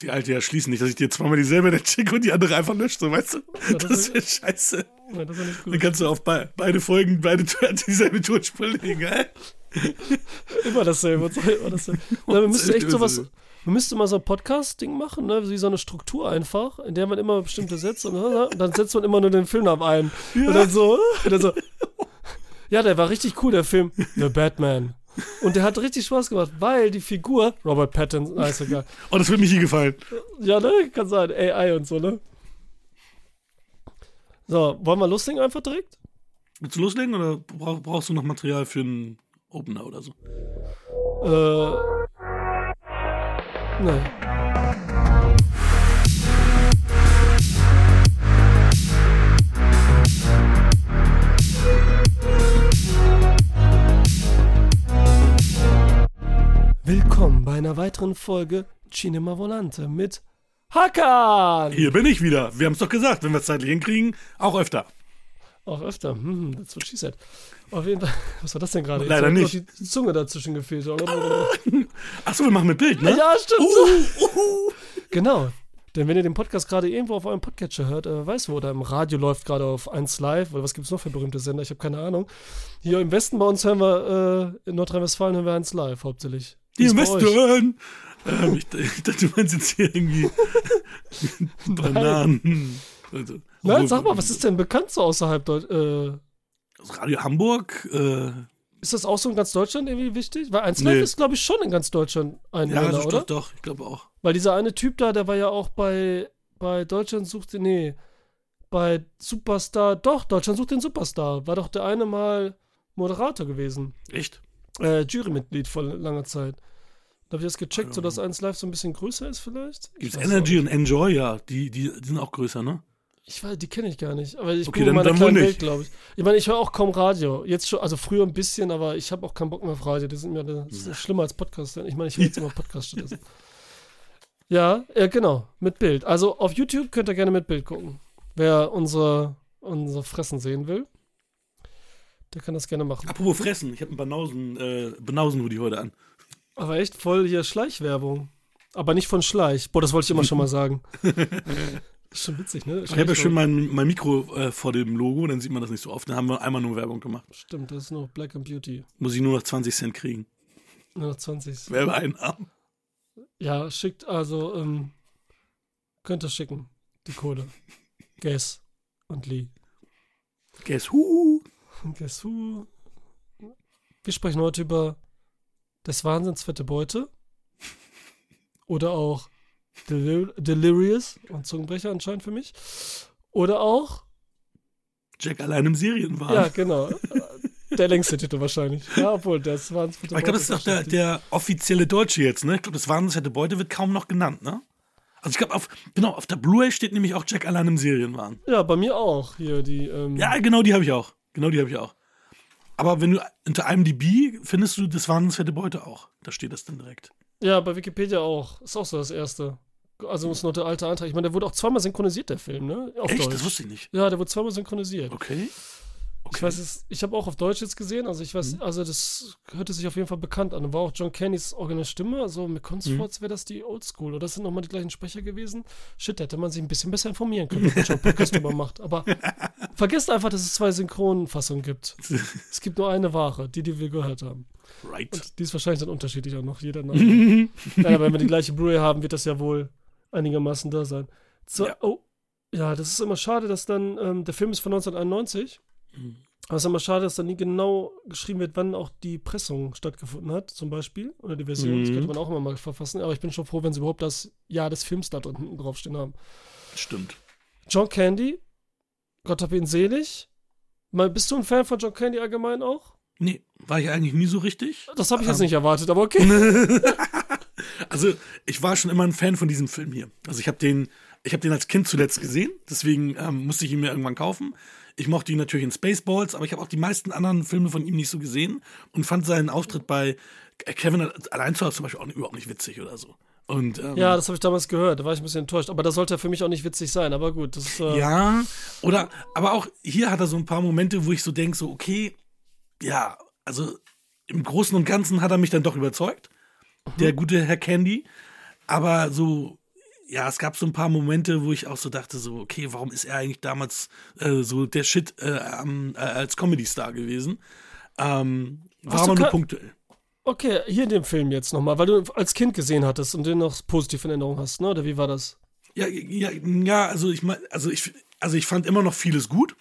Die alte ja schließen nicht, dass ich dir zweimal dieselbe schicke und die andere einfach löscht, so weißt du? Ja, das das ist ja scheiße. Ja, das ja nicht Dann kannst du auf be beide Folgen, beide dieselbe Tonspur legen, geil? Immer dasselbe. Immer dasselbe. Na, wir müssten echt sowas. Man müsste mal so ein Podcast-Ding machen, ne? wie so eine Struktur einfach, in der man immer bestimmte Sätze und, und dann setzt man immer nur den Filmnamen ein. Und dann so, und dann so. Ja, der war richtig cool, der Film. The Batman. Und der hat richtig Spaß gemacht, weil die Figur, Robert Pattinson, na, ist egal. Oh, das wird mir hier gefallen. Ja, ne? Kann sein, AI und so, ne? So, wollen wir loslegen einfach direkt? Willst du loslegen oder brauch, brauchst du noch Material für einen Opener oder so? Äh. Ne. Willkommen bei einer weiteren Folge Cinema Volante mit Hakan! Hier bin ich wieder. Wir haben es doch gesagt, wenn wir es zeitlich hinkriegen, auch öfter. Auch öfter. Hm, that's what she said. Auf jeden Fall. Was war das denn gerade? Leider nicht. Die Zunge dazwischen gefehlt. Achso, wir machen mit Bild, ne? Ja, stimmt. Uh, uh, Genau. Denn wenn ihr den Podcast gerade irgendwo auf eurem Podcatcher hört, äh, weiß wo, oder im Radio läuft gerade auf 1 Live, oder was gibt es noch für berühmte Sender, ich habe keine Ahnung. Hier im Westen bei uns hören wir, äh, in Nordrhein-Westfalen hören wir 1 Live hauptsächlich. Die? Investoren. Ähm, ich, ich dachte, du meinst jetzt hier irgendwie Bananen. Also, Nein, obwohl- sag mal, was ist denn bekannt so außerhalb Deutschland? Äh, Radio Hamburg? Äh, ist das auch so in ganz Deutschland irgendwie wichtig? Weil 1 Nee. Ist, glaube ich, schon in ganz Deutschland ein ja, doch, oder? doch, doch, ich glaube auch. Weil dieser eine Typ da, der war ja auch bei, bei Deutschland sucht den, nee, bei Superstar, doch, Deutschland sucht den Superstar. War doch der eine mal Moderator gewesen. Echt? Äh, Jurymitglied vor langer Zeit. Da habe ich das gecheckt, so Ja. dass 1 Live so ein bisschen größer ist vielleicht. Ich Gibt's Energy und Enjoy? Ja, die, die, die sind auch größer, ne? Ich weiß, die kenne ich gar nicht. Aber ich Okay, bin in dann- meiner dann wohl kleinen nicht. Welt, glaube ich. Ich meine, ich höre auch kaum Radio. Jetzt schon, also früher ein bisschen, aber ich habe auch keinen Bock mehr auf Radio. Das ist mir das ist schlimmer als Podcast. Ich meine, ich höre jetzt immer Podcast stattdessen. Ja, äh, genau, mit Bild. Also auf YouTube könnt ihr gerne mit Bild gucken. Wer unsere, unsere Fressen sehen will, der kann das gerne machen. Apropos Fressen, ich habe einen Banausen, äh, Banausen-Hoodie heute an. Aber echt voll hier Schleichwerbung. Aber nicht von Schleich. Boah, das wollte ich immer schon mal sagen. ist schon witzig, ne? Ich habe ja schön mein, mein Mikro äh, vor dem Logo, dann sieht man das nicht so oft. Dann haben wir einmal nur Werbung gemacht. Stimmt, das ist noch Black and Beauty. Muss ich nur noch 20 Cent kriegen. Nur noch 20. Werbeeinnahmen. Ja, schickt also, ähm, könnt ihr schicken, die Kohle. Guess und Lee. Guess who? Guess who? Wir sprechen heute über des Wahnsinns fette Beute. Oder auch Delir Delirious und Zungenbrecher anscheinend für mich. Oder auch, Jack allein im Serienwagen. ja, genau. Der längste Titel wahrscheinlich. Ja, obwohl, das Wahnsinns fette Aber ich glaube, das ist doch der, der offizielle Deutsche jetzt, ne? Ich glaube, das Wahnsinnsfette Beute wird kaum noch genannt, ne? Also ich glaube, auf, genau, auf der Blu-ray steht nämlich auch Jack allein im Serienwagen. Ja, bei mir auch. Hier, die, ähm, Ja, genau, die habe ich auch. Genau, die habe ich auch. Aber wenn du unter IMDb findest du das Wahnsinnsfette Beute auch. Da steht das dann direkt. Ja, bei Wikipedia auch. Ist auch so das erste. Also ist noch der alte Antrag. Ich meine, der wurde auch zweimal synchronisiert, der Film, ne? Auf Echt? Deutsch. Das wusste ich nicht. ja, der wurde zweimal synchronisiert. Okay. Ich weiß es, ich habe auch auf Deutsch jetzt gesehen, also ich Mhm. weiß, also das hörte sich auf jeden Fall bekannt an. Und war auch John Cannys originale Stimme, also mir kommt es Mhm. vor, als wäre das die Oldschool. Oder das sind nochmal die gleichen Sprecher gewesen. Shit, da hätte man sich ein bisschen besser informieren können, wenn man Podcast drüber macht. Aber vergesst einfach, dass es zwei Synchronfassungen gibt. Es gibt nur eine Ware, die, die wir gehört haben. Right. Und die ist wahrscheinlich dann unterschiedlich auch noch, jeder. Nein, aber wenn wir die gleiche Blu-ray haben, wird das ja wohl einigermaßen da sein. So, Ja. Oh, ja, das ist immer schade, dass dann, ähm, der Film ist von 1991. Aber es ist immer schade, dass dann nie genau geschrieben wird, wann auch die Pressung stattgefunden hat, zum Beispiel. Oder die Version. Das Mhm. könnte man auch immer mal verfassen. Aber ich bin schon froh, wenn sie überhaupt das Jahr des Films da unten draufstehen haben. Stimmt. John Candy, Gott hab ihn selig. Mal, bist du ein Fan von John Candy allgemein auch? Nee, war ich eigentlich nie so richtig. Das habe ich jetzt Ähm. nicht erwartet, aber okay. Also, ich war schon immer ein Fan von diesem Film hier. Also, ich habe den, ich habe den als Kind zuletzt gesehen, deswegen ähm, musste ich ihn mir irgendwann kaufen. Ich mochte ihn natürlich in Spaceballs, aber ich habe auch die meisten anderen Filme von ihm nicht so gesehen und fand seinen Auftritt bei Kevin allein zu Hause zum Beispiel auch überhaupt nicht witzig oder so. Und ähm, Ja, das habe ich damals gehört. Da war ich ein bisschen enttäuscht. Aber das sollte für mich auch nicht witzig sein. Aber gut, das. Äh, Ja, oder, aber auch hier hat er so ein paar Momente, wo ich so denke, so, okay, ja, also im Großen und Ganzen hat er mich dann doch überzeugt, der gute Herr Candy. Aber so ja, es gab so ein paar Momente, wo ich auch so dachte, so, okay, warum ist er eigentlich damals äh, so der Shit äh, ähm, äh, als Comedy-Star gewesen? Ähm, war aber nur punktuell. Okay, hier in dem Film jetzt nochmal, weil du als Kind gesehen hattest und den noch positiv in Erinnerung hast, ne? Oder wie war das? Ja, ja, ja also ich meine, also ich, also ich fand immer noch vieles gut.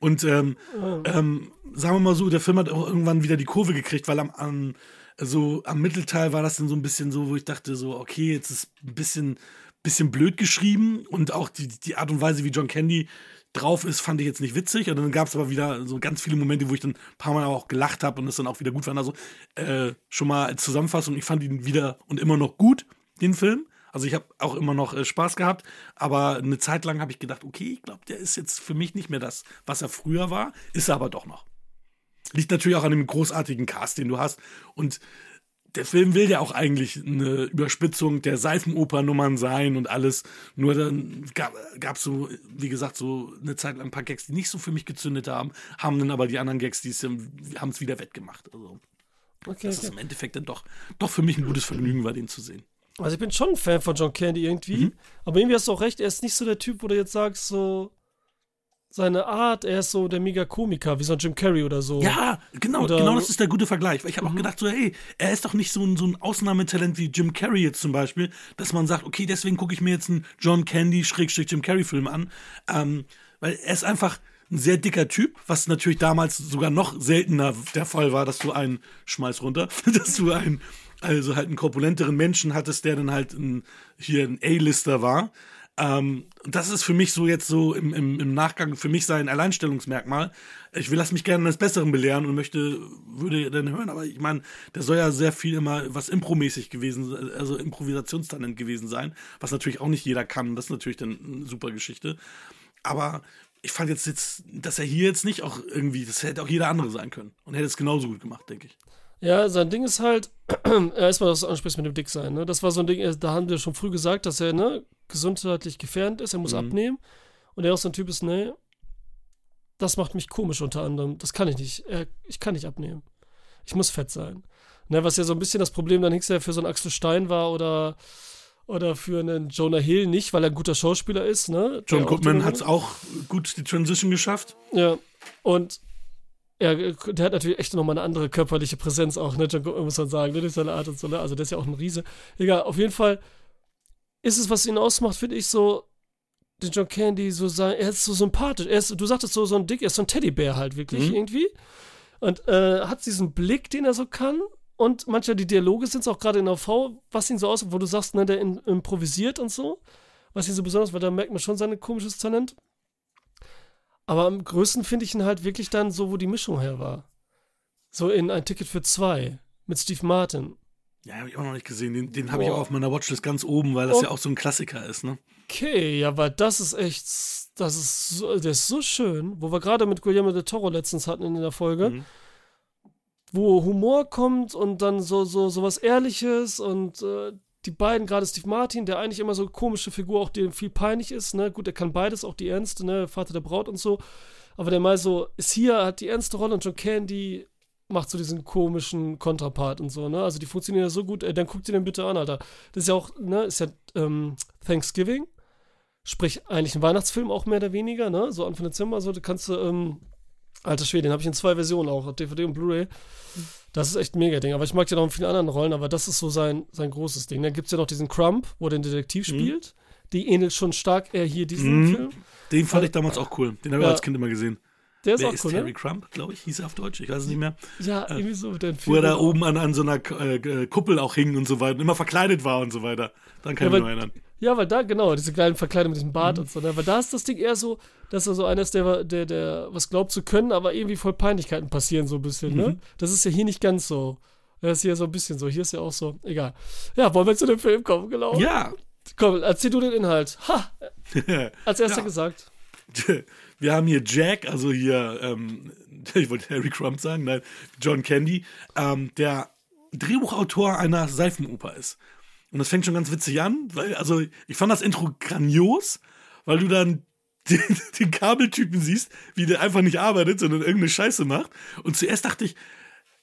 Und ähm, oh. ähm, sagen wir mal so, der Film hat auch irgendwann wieder die Kurve gekriegt, weil am, am, so am Mittelteil war das dann so ein bisschen so, wo ich dachte, so, okay, jetzt ist ein bisschen, bisschen blöd geschrieben und auch die, die Art und Weise, wie John Candy drauf ist, fand ich jetzt nicht witzig. Und dann gab es aber wieder so ganz viele Momente, wo ich dann ein paar Mal auch gelacht habe und es dann auch wieder gut fand. Also äh, schon mal als Zusammenfassung, ich fand ihn wieder und immer noch gut, den Film. Also ich habe auch immer noch äh, Spaß gehabt, aber eine Zeit lang habe ich gedacht, okay, ich glaube, der ist jetzt für mich nicht mehr das, was er früher war, ist er aber doch noch. Liegt natürlich auch an dem großartigen Cast, den du hast. Und der Film will ja auch eigentlich eine Überspitzung der Seifenopernummern sein und alles. Nur dann gab es so, wie gesagt, so eine Zeit lang ein paar Gags, die nicht so für mich gezündet haben, haben dann aber die anderen Gags, die haben es wieder wettgemacht. Also, okay, das okay. ist im Endeffekt dann doch, doch für mich ein gutes Vergnügen war, den zu sehen. Also ich bin schon ein Fan von John Candy irgendwie, mhm. aber irgendwie hast du auch recht, er ist nicht so der Typ, wo du jetzt sagst, so seine Art, er ist so der Mega-Komiker, wie so ein Jim Carrey oder so. Ja, genau, oder, genau das ist der gute Vergleich. Weil ich habe mhm. auch gedacht, so, hey, er ist doch nicht so ein, so ein Ausnahmetalent wie Jim Carrey jetzt zum Beispiel, dass man sagt, okay, deswegen gucke ich mir jetzt einen John Candy-Jim Carrey-Film an. Ähm, weil er ist einfach ein sehr dicker Typ, was natürlich damals sogar noch seltener der Fall war, dass du einen, schmeiß runter, dass du einen, also halt einen korpulenteren Menschen hattest, der dann halt ein, hier ein A-Lister war. Ähm, das ist für mich so jetzt so im, im, im, Nachgang für mich sein Alleinstellungsmerkmal. Ich will lass mich gerne eines Besseren belehren und möchte, würde dann hören, aber ich meine, der soll ja sehr viel immer was impromäßig gewesen, also Improvisationstalent gewesen sein, was natürlich auch nicht jeder kann. Das ist natürlich dann eine super Geschichte. Aber ich fand jetzt, jetzt, dass er hier jetzt nicht auch irgendwie, das hätte auch jeder andere sein können und hätte es genauso gut gemacht, denke ich. Ja, sein Ding ist halt, erstmal, dass du ansprichst mit dem Dicksein, ne? Das war so ein Ding, da haben wir schon früh gesagt, dass er, ne, gesundheitlich gefährdet ist, er muss mhm. abnehmen. Und er auch so ein Typ ist, ne, das macht mich komisch unter anderem. Das kann ich nicht. Ich kann nicht abnehmen. Ich muss fett sein. Ne, was ja so ein bisschen das Problem dann hinterher für so einen Axel Stein war oder, oder für einen Jonah Hill nicht, weil er ein guter Schauspieler ist. Ne? John Goodman hat es auch gut die Transition geschafft. Ja. Und ja, der hat natürlich echt nochmal eine andere körperliche Präsenz auch, ne? John Goodman, muss man sagen, ne? Durch seine Art und so, ne? Also der ist ja auch ein Riese. Egal, auf jeden Fall ist es, was ihn ausmacht, finde ich, so, den John Candy so sein, er ist so sympathisch. Er ist, du sagtest so, so ein Dick, er ist so ein Teddybär halt wirklich mhm. irgendwie. Und äh, hat diesen Blick, den er so kann. Und manchmal die Dialoge sind es auch gerade in der V, was ihn so aus, wo du sagst, ne, der in, improvisiert und so. Was ihn so besonders, weil da merkt man schon sein komisches Talent. Aber am größten finde ich ihn halt wirklich dann so, wo die Mischung her war. So in ein Ticket für zwei mit Steve Martin. Ja, habe ich auch noch nicht gesehen. Den, den habe ich auch auf meiner Watchlist ganz oben, weil das oh. ja auch so ein Klassiker ist, ne? Okay, ja, weil das ist echt, das ist so, der ist so schön, wo wir gerade mit Guillermo del Toro letztens hatten in der Folge, mhm. wo Humor kommt und dann so, so, so was Ehrliches und äh, die beiden, gerade Steve Martin, der eigentlich immer so eine komische Figur, auch dem viel peinlich ist, ne? Gut, er kann beides, auch die ernste, ne? Vater der Braut und so. Aber der mal so, ist hier, hat die ernste Rolle und John Candy macht so diesen komischen Kontrapart und so, ne? Also die funktionieren ja so gut, äh, dann guck dir den bitte an, Alter. Das ist ja auch, ne, ist ja ähm, Thanksgiving. Sprich, eigentlich ein Weihnachtsfilm auch mehr oder weniger, ne? So Anfang Dezember, so, da kannst du, ähm, alter Schwede, den habe ich in zwei Versionen auch, DVD und Blu-ray. Das ist echt ein mega Ding. Aber ich mag ja noch in vielen anderen Rollen, aber das ist so sein, sein großes Ding. Dann gibt es ja noch diesen Crump, wo er den Detektiv mhm. spielt. Die ähnelt schon stark eher hier diesen mhm. Film. Den fand ich damals auch cool. Den habe ich ja. als Kind immer gesehen. Der ist Wer auch ist cool, Terry ne? Crump, glaube ich, hieß er auf Deutsch, ich weiß es nicht mehr. Ja, äh, irgendwie so. Wo er da oben an, an so einer äh, Kuppel auch hing und so weiter und immer verkleidet war und so weiter. Dann kann ja, ich mich erinnern. Ja, weil da, genau, diese kleinen Verkleidung mit diesem Bart mhm. und so, ne? Aber da ist das Ding eher so, dass er so einer ist, der, der, der was glaubt zu können, aber irgendwie voll Peinlichkeiten passieren so ein bisschen, ne? mhm. ne? Das ist ja hier nicht ganz so. Das ist hier so ein bisschen so. Hier ist ja auch so, egal. Ja, wollen wir zu dem Film kommen, genau? Ja. Komm, erzähl du den Inhalt. Ha! Als erster gesagt. wir haben hier Jack, also hier, ähm, ich wollte Harry Crump sagen, nein, John Candy, ähm, der Drehbuchautor einer Seifenoper ist. Und das fängt schon ganz witzig an, weil, also ich fand das Intro grandios, weil du dann den, den Kabeltypen siehst, wie der einfach nicht arbeitet, sondern irgendeine Scheiße macht. Und zuerst dachte ich,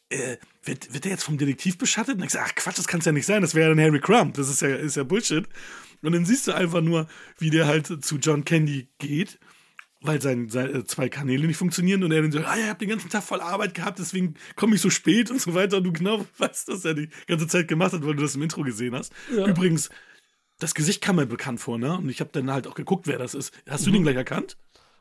äh, wird, wird der jetzt vom Detektiv beschattet? Und ich sage, ach Quatsch, das kann es ja nicht sein, das wäre ja dann Harry Crump, das ist ja, ist ja Bullshit. Und dann siehst du einfach nur, wie der halt zu John Candy geht, weil sein, seine äh, zwei Kanäle nicht funktionieren und er dann sagt, ah ja, ich habe den ganzen Tag voll Arbeit gehabt, deswegen komme ich so spät und so weiter. Und du genau weißt, dass er die ganze Zeit gemacht hat, weil du das im Intro gesehen hast. Ja. Übrigens, das Gesicht kam mir bekannt vor, ne? Und ich habe dann halt auch geguckt, wer das ist. Hast Mhm. du den gleich erkannt?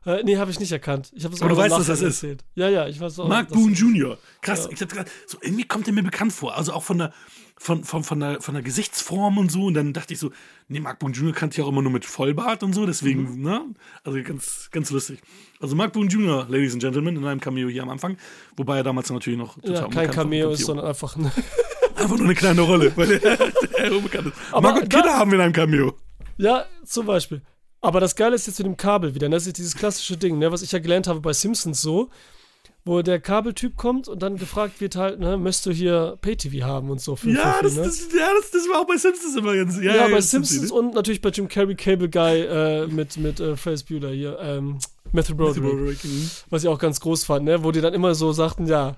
Äh, nee, habe ich nicht erkannt. Ich habe es Aber du weißt, was das Nachhinein ist. erzählt. Ja, ja, ich weiß auch. Mark Boone Jr. Krass, Ja. ich gedacht, so irgendwie kommt er mir bekannt vor. Also auch von der, von, von, von, der, von der Gesichtsform und so. Und dann dachte ich so, nee, Mark Boone Jr. kannte ich auch immer nur mit Vollbart und so, deswegen, Mhm. ne? Also ganz, ganz lustig. Also Mark Boone Jr., Ladies and Gentlemen, in einem Cameo hier am Anfang. Wobei er damals natürlich noch total Ja, kein. Cameo ist, sondern einfach ein. Einfach nur eine kleine Rolle, weil er, er unbekannt ist. Aber Margot da- Kidder haben wir in einem Cameo. Ja, zum Beispiel. Aber das Geile ist jetzt mit dem Kabel wieder. ne? Das ist dieses klassische Ding, ne, was ich ja gelernt habe bei Simpsons so, wo der Kabeltyp kommt und dann gefragt wird halt, ne, möchtest du hier Pay-TV haben und so. Für, Ja, das, für, ne? das, ja das, das war auch bei Simpsons immer ganz. Ja, ja, bei das sind Simpsons sie, und natürlich bei Jim Carrey Cable Guy äh, mit, mit äh, Ferris Bueller hier, ähm, Matthew ne? Broderick, Broderick, mhm. was ich auch ganz groß fand, ne, wo die dann immer so sagten, ja,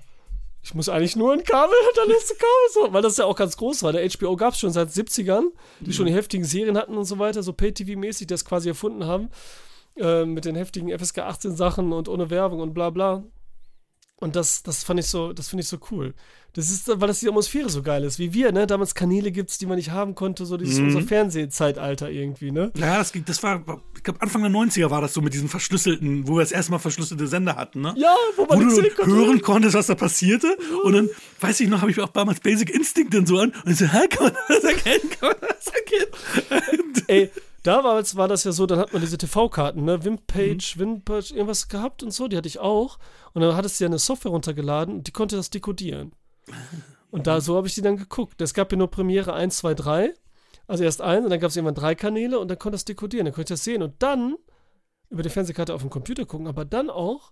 ich muss eigentlich nur ein Kabel und dann ist ein Kabel so, weil das ja auch ganz groß war. Der HBO gab es schon seit 70ern, die schon die heftigen Serien hatten und so weiter, so Pay-TV-mäßig, das quasi erfunden haben, äh, mit den heftigen FSK 18 Sachen und ohne Werbung und bla bla. Und das, das fand ich so, das finde ich so cool. Das ist, weil das die Atmosphäre so geil ist, wie wir, ne? Damals Kanäle gibt's, die man nicht haben konnte, so dieses Mhm. unser Fernsehzeitalter irgendwie, ne? Ja, das, ging- das war, ich glaube, Anfang der 90er war das so mit diesen verschlüsselten, wo wir das erste Mal verschlüsselte Sender hatten, ne? Ja, wo man Wo du konnte. hören konntest, was da passierte. Und dann, weiß ich noch, habe ich auch damals Basic Instinct dann so an. Und ich so, hä, kann man das erkennen? Kann man das erkennen? Ey, damals war das ja so, dann hat man diese TV-Karten, ne? Wimpage, Mhm. Wimpage, irgendwas gehabt und so, die hatte ich auch. Und dann hattest du ja eine Software runtergeladen und die konnte das dekodieren. Und da, so habe ich die dann geguckt. Es gab ja nur Premiere 1, 2, 3. Also erst eins und dann gab es irgendwann drei Kanäle und dann konnte das dekodieren, dann konnte ich das sehen. Und dann über die Fernsehkarte auf dem Computer gucken, aber dann auch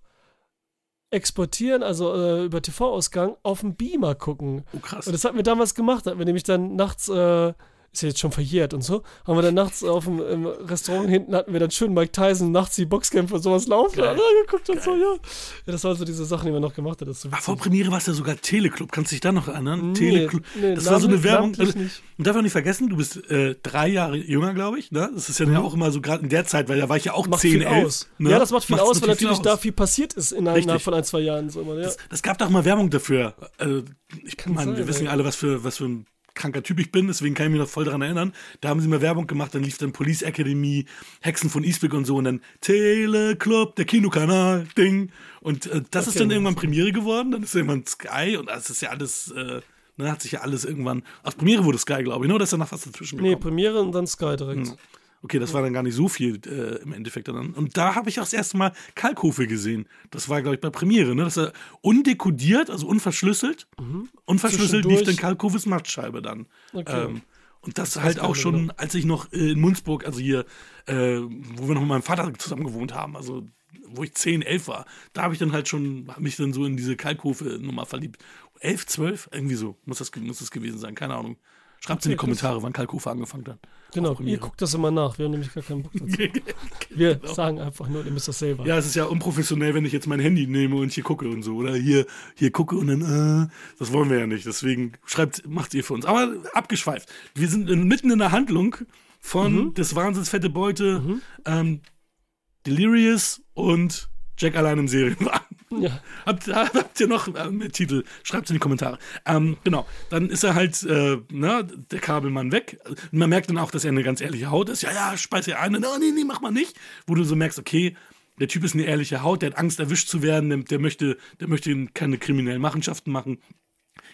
exportieren, also äh, über TV-Ausgang auf dem Beamer gucken. Oh, krass. Und das hatten wir damals gemacht, da hatten wir nämlich dann nachts, äh, ist ja jetzt schon verjährt und so, haben wir dann nachts auf dem im Restaurant hinten hatten wir dann schön Mike Tyson nachts die Boxkämpfe und sowas laufen. Geil. Da geguckt und so, ja. ja. Das waren so diese Sachen, die man noch gemacht hat. So Ach, vor. Premiere war es ja sogar Teleclub. Kannst du dich da noch erinnern? Nee, Teleclub. nee, das war so eine Werbung. man darf auch nicht vergessen, du bist äh, drei Jahre jünger, glaube ich. Ne? Das ist ja, ja auch immer so gerade in der Zeit, weil da war ich ja auch Mhm. Macht 10, viel 11. aus. Ne? Ja, das macht viel Macht's aus, weil natürlich viel da aus. viel passiert ist innerhalb von ein, zwei Jahren. So immer, ja. Das, das gab doch mal Werbung dafür. Also, ich meine, wir sein, wissen ja alle, was für, was für ein kranker Typ ich bin, deswegen kann ich mich noch voll daran erinnern. Da haben sie mal Werbung gemacht, dann lief dann Police Academy, Hexen von Eastwick und so und dann Teleclub, der Kinokanal, Ding. Und äh, das ist Okay, dann das- irgendwann Premiere geworden, dann ist irgendwann Sky und das ist ja alles, äh, ne, hat sich ja alles irgendwann, aus Premiere wurde Sky, glaube ich, ne? Oder ist danach was dazwischen Nee, gekommen? Premiere und dann Sky direkt. Hm. Okay, das war dann gar nicht so viel äh, im Endeffekt dann. Und da habe ich auch das erste Mal Kalkofe gesehen. Das war, glaube ich, bei Premiere. Ne? Das war undekodiert, also unverschlüsselt. Unverschlüsselt lief Mhm. Dann Kalkofes Machtscheibe dann. Okay. Ähm, und das halt gar auch schon, als ich noch in Munzburg, also hier, äh, wo wir noch mit meinem Vater zusammen gewohnt haben, also wo ich 10, 11 war, da habe ich dann halt schon, mich dann so in diese Kalkofe-Nummer verliebt. 11, 12? Irgendwie so muss das, muss das gewesen sein, keine Ahnung. Schreibt in die. Kommentare, wann Kalkofe angefangen hat. Genau, ihr guckt das immer nach. Wir haben nämlich gar keinen Bock dazu. Wir sagen einfach nur, ihr müsst das selber. Ja, es ist ja unprofessionell, wenn ich jetzt mein Handy nehme und hier gucke und so. Oder hier, hier gucke und dann, äh, das wollen wir ja nicht. Deswegen schreibt, macht ihr für uns. Aber abgeschweift. Wir sind in- mitten in der Handlung von des Wahnsinns fette Beute, ähm, Delirious und Jack allein im Serienwagen. Ja. Habt, habt ihr noch äh, mit Titel? Schreibt in die Kommentare. Ähm, genau, dann ist er halt, äh, ne, der Kabelmann weg. Und man merkt dann auch, dass er eine ganz ehrliche Haut ist. Ja, ja, speise er ein. Und, oh, nee, nee, mach mal nicht. Wo du so merkst, okay, der Typ ist eine ehrliche Haut, der hat Angst, erwischt zu werden, der, der möchte, der möchte keine kriminellen Machenschaften machen.